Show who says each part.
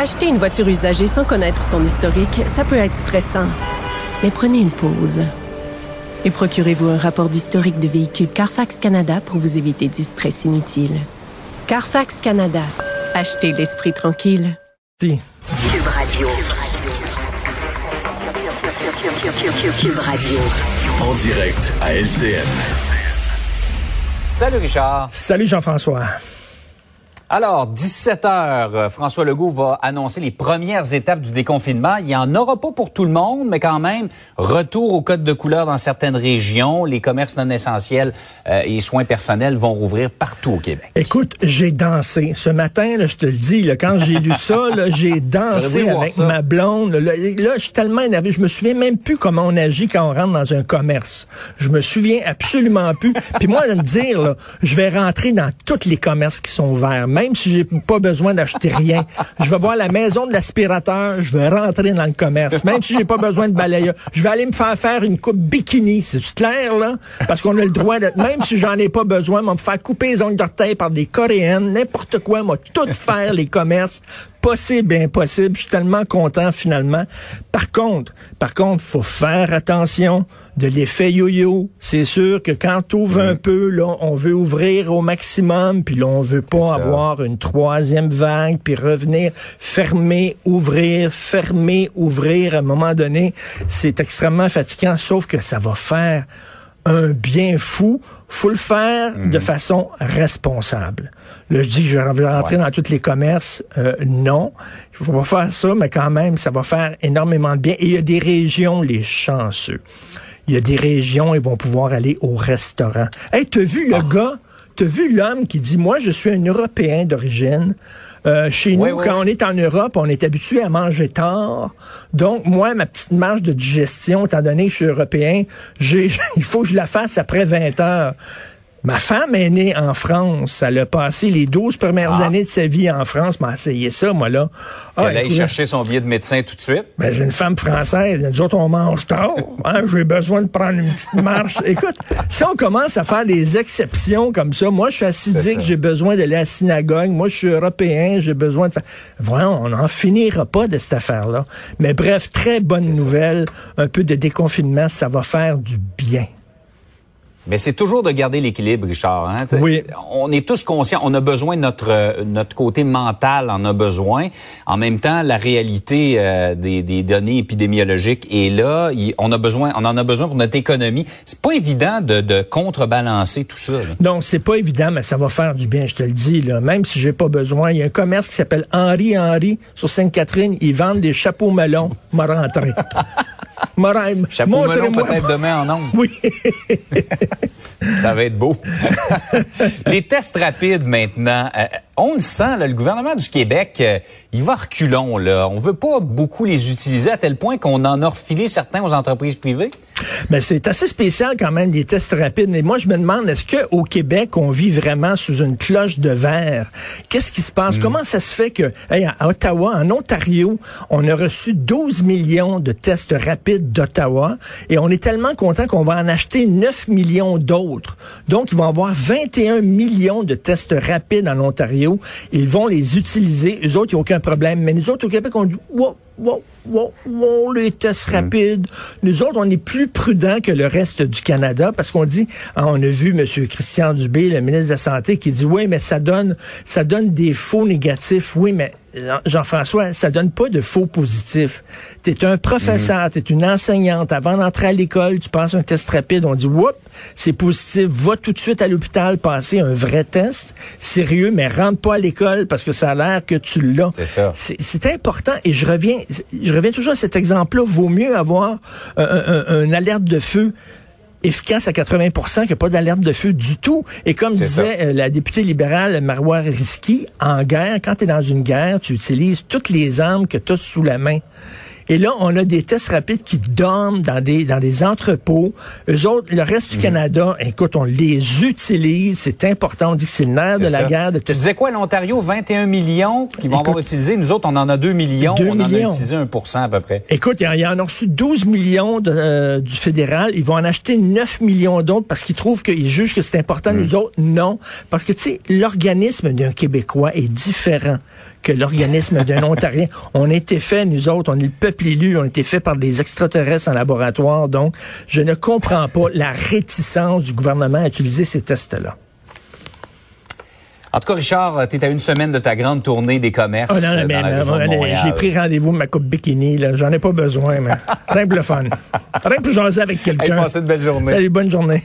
Speaker 1: Acheter une voiture usagée sans connaître son historique, ça peut être stressant. Mais prenez une pause. Et procurez-vous un rapport d'historique de véhicule Carfax Canada pour vous éviter du stress inutile. Carfax Canada. Achetez l'esprit tranquille.
Speaker 2: Cube Radio. Cube Radio.
Speaker 3: En direct à LCN.
Speaker 4: Salut Richard.
Speaker 5: Salut Jean-François.
Speaker 4: Alors, 17 heures, euh, François Legault va annoncer les premières étapes du déconfinement. Il n'y en aura pas pour tout le monde, mais quand même, retour au code de couleur dans certaines régions. Les commerces non essentiels euh, et soins personnels vont rouvrir partout au Québec.
Speaker 5: Écoute, j'ai dansé. Ce matin, là, je te le dis, là, quand j'ai lu ça, j'ai dansé avec ma blonde. Là, là, je suis tellement énervé. Je me souviens même plus comment on agit quand on rentre dans un commerce. Je me souviens absolument plus. Puis moi, de me dire, là, je vais rentrer dans tous les commerces qui sont ouverts même si j'ai pas besoin d'acheter rien. Je vais voir la maison de l'aspirateur, je vais rentrer dans le commerce. Même si j'ai pas besoin de balayeur, je vais aller me faire faire une coupe bikini. C'est clair, là? Parce qu'on a le droit d'être, même si j'en ai pas besoin, me faire couper les ongles d'orteil par des Coréennes, n'importe quoi, moi, tout faire les commerces possible et impossible. Je suis tellement content finalement. Par contre, par contre, faut faire attention de l'effet yo-yo. C'est sûr que quand on ouvre un peu, là, on veut ouvrir au maximum, puis là, on veut pas avoir une troisième vague, puis revenir fermer, ouvrir, fermer, ouvrir. À un moment donné, c'est extrêmement fatigant, sauf que ça va faire un bien fou. Faut le faire de mhm. façon responsable. Là, je dis que je vais rentrer dans tous les commerces. Euh, non, il faut pas faire ça, mais quand même, ça va faire énormément de bien. Et il y a des régions, les chanceux. Il y a des régions, ils vont pouvoir aller au restaurant. Hey, t'as vu le ah. gars, t'as vu l'homme qui dit, moi, je suis un Européen d'origine. Euh, chez nous, quand on est en Europe, on est habitué à manger tard. Donc, moi, ma petite marge de digestion, étant donné que je suis européen, j'ai, il faut que je la fasse après 20 heures. Ma femme est née en France. Elle a passé les 12 premières ah. années de sa vie en France. M'a essayé ça, moi, là.
Speaker 4: Ah, elle allait chercher son billet de médecin tout de suite?
Speaker 5: Ben, j'ai une femme française. Nous autres, on mange tard. Hein, j'ai besoin de prendre une petite marche. Écoute, si on commence à faire des exceptions comme ça, moi, je suis assidique, j'ai besoin d'aller à la synagogue. Moi, je suis européen, j'ai besoin de faire... Voilà, on n'en finira pas de cette affaire-là. Mais bref, très bonne nouvelle. Un peu de déconfinement, ça va faire du bien.
Speaker 4: Mais c'est toujours de garder l'équilibre, Richard. Hein?
Speaker 5: Oui.
Speaker 4: On est tous conscients, on a besoin de notre euh, notre côté mental, en a besoin. En même temps, la réalité euh, des, des, données épidémiologiques est là. on a besoin, on en a besoin pour notre économie. C'est pas évident de, de contrebalancer tout ça. Là.
Speaker 5: Non, c'est pas évident, mais ça va faire du bien, je te le dis. Là. Même si j'ai pas besoin, il y a un commerce qui s'appelle Henri Henri sur Sainte-Catherine. Ils vendent des chapeaux melons. M'a rentré.
Speaker 4: Chapeau melon peut-être demain en ondes.
Speaker 5: Oui.
Speaker 4: Ça va être beau. Les tests rapides maintenant. Euh, on le sent, le gouvernement du Québec, euh, il va reculons. Là. On veut pas beaucoup les utiliser à tel point qu'on en a refilé certains aux entreprises privées.
Speaker 5: Mais c'est assez spécial quand même les tests rapides. Mais moi, je me demande, est-ce que au Québec, on vit vraiment sous une cloche de verre? Qu'est-ce qui se passe? Hmm. Comment ça se fait que à Ottawa, en Ontario, on a reçu 12 millions de tests rapides d'Ottawa et on est tellement content qu'on va en acheter 9 millions d'autres. Donc, ils vont avoir 21 millions de tests rapides en Ontario ils vont les utiliser. Eux autres, il n'y a aucun problème. Mais nous autres, au Québec, on dit, wow, wow, wow, wow, les tests mm. rapides. Nous autres, on est plus prudents que le reste du Canada parce qu'on dit, ah, on a vu M. Christian Dubé, le ministre de la Santé, qui dit, oui, mais ça donne, ça donne des faux négatifs. Oui, mais Jean-François, ça donne pas de faux positifs. Tu es un professeur, mm. tu es une enseignante. Avant d'entrer à l'école, tu passes un test rapide. On dit, whoop, c'est positif. Va tout de suite à l'hôpital passer un vrai test. Sérieux, mais rentre pas à l'école parce que ça a l'air que tu l'as. C'est important. Et je reviens, je reviens toujours à cet exemple-là. Vaut mieux avoir un, alerte de feu efficace à 80 qu'il n'y a pas d'alerte de feu du tout. Et comme disait euh, la députée libérale Marois Risky, en guerre, quand tu es dans une guerre, tu utilises toutes les armes que tu as sous la main. Et là, on a des tests rapides qui dorment dans des, dans des entrepôts. Eux autres, le reste du mhm. Canada, écoute, on les utilise. C'est important. On dit que c'est le nerf de la guerre. De
Speaker 4: tu disais quoi, l'Ontario, 21 millions qui vont avoir utilisé. Nous autres, on en a 2 millions. 2 on millions. en a utilisé 1 à peu près.
Speaker 5: Écoute, il y, en a reçu 12 millions de, euh, du fédéral. Ils vont en acheter 9 millions d'autres parce qu'ils trouvent qu'ils jugent que c'est important. Mhm. Nous autres, non. Parce que, tu sais, l'organisme d'un Québécois est différent que l'organisme d'un Ontarien. On a été fait, nous autres, on est le peuple élu, on a été fait par des extraterrestres en laboratoire. Donc, je ne comprends pas la réticence du gouvernement à utiliser ces tests-là.
Speaker 4: En tout cas, Richard, tu es à une semaine de ta grande tournée des commerces. Oh non, mais,
Speaker 5: j'ai pris rendez-vous ma coupe bikini. J'en ai pas besoin, mais rien que le fun. Rien que jaser avec quelqu'un.
Speaker 4: Hey, une belle journée.
Speaker 5: Salut, bonne journée.